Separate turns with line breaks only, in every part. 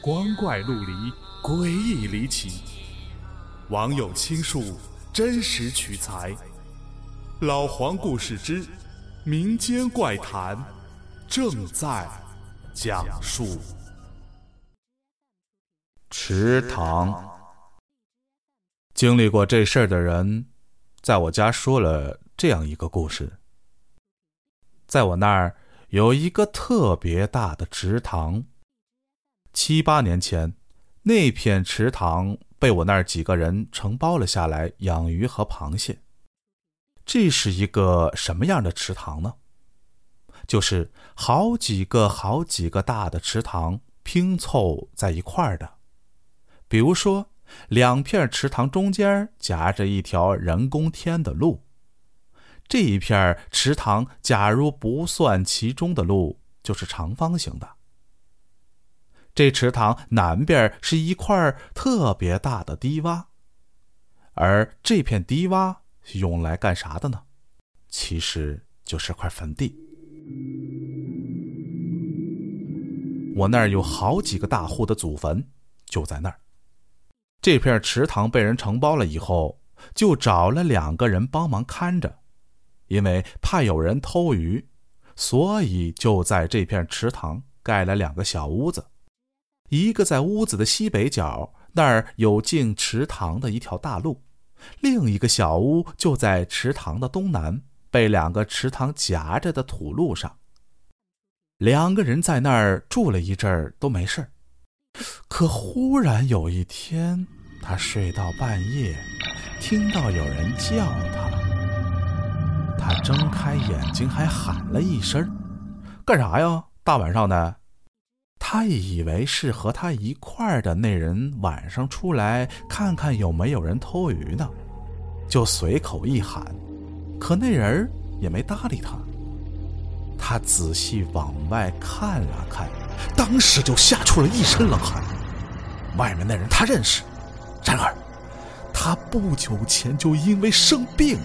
光怪陆离，诡异离奇。网友倾述，真实取材。老黄故事之民间怪谈正在讲述。池塘。经历过这事儿的人，在我家说了这样一个故事。在我那儿有一个特别大的池塘。七八年前，那片池塘被我那儿几个人承包了下来，养鱼和螃蟹。这是一个什么样的池塘呢？就是好几个、好几个大的池塘拼凑在一块儿的。比如说，两片池塘中间夹着一条人工填的路。这一片池塘，假如不算其中的路，就是长方形的。这池塘南边是一块特别大的低洼，而这片低洼用来干啥的呢？其实就是块坟地。我那儿有好几个大户的祖坟，就在那儿。这片池塘被人承包了以后，就找了两个人帮忙看着，因为怕有人偷鱼，所以就在这片池塘盖了两个小屋子。一个在屋子的西北角，那儿有进池塘的一条大路；另一个小屋就在池塘的东南，被两个池塘夹着的土路上。两个人在那儿住了一阵儿都没事儿可忽然有一天，他睡到半夜，听到有人叫他，他睁开眼睛还喊了一声：“干啥呀？大晚上的！”他以为是和他一块儿的那人晚上出来看看有没有人偷鱼呢，就随口一喊，可那人也没搭理他。他仔细往外看了看，当时就吓出了一身冷汗。外面那人他认识，然而他不久前就因为生病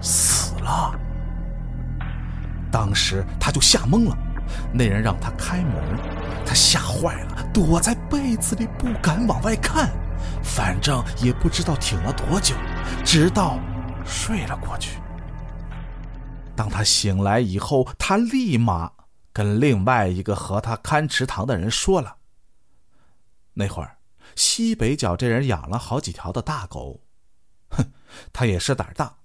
死了。当时他就吓懵了，那人让他开门。他吓坏了，躲在被子里不敢往外看，反正也不知道挺了多久，直到睡了过去。当他醒来以后，他立马跟另外一个和他看池塘的人说了。那会儿西北角这人养了好几条的大狗，哼，他也是胆大，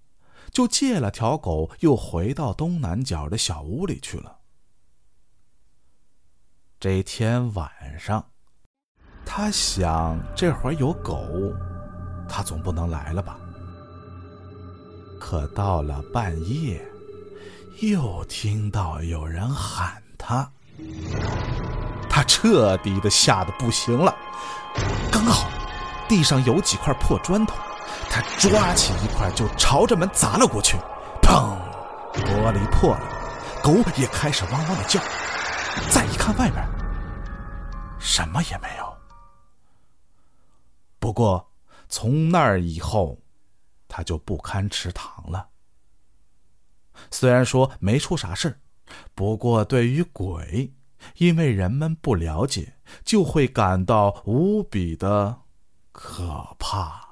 就借了条狗，又回到东南角的小屋里去了。这天晚上，他想这会儿有狗，他总不能来了吧？可到了半夜，又听到有人喊他，他彻底的吓得不行了。刚好地上有几块破砖头，他抓起一块就朝着门砸了过去，砰！玻璃破了，狗也开始汪汪的叫。再一看外面。什么也没有。不过从那儿以后，他就不堪池塘了。虽然说没出啥事不过对于鬼，因为人们不了解，就会感到无比的可怕。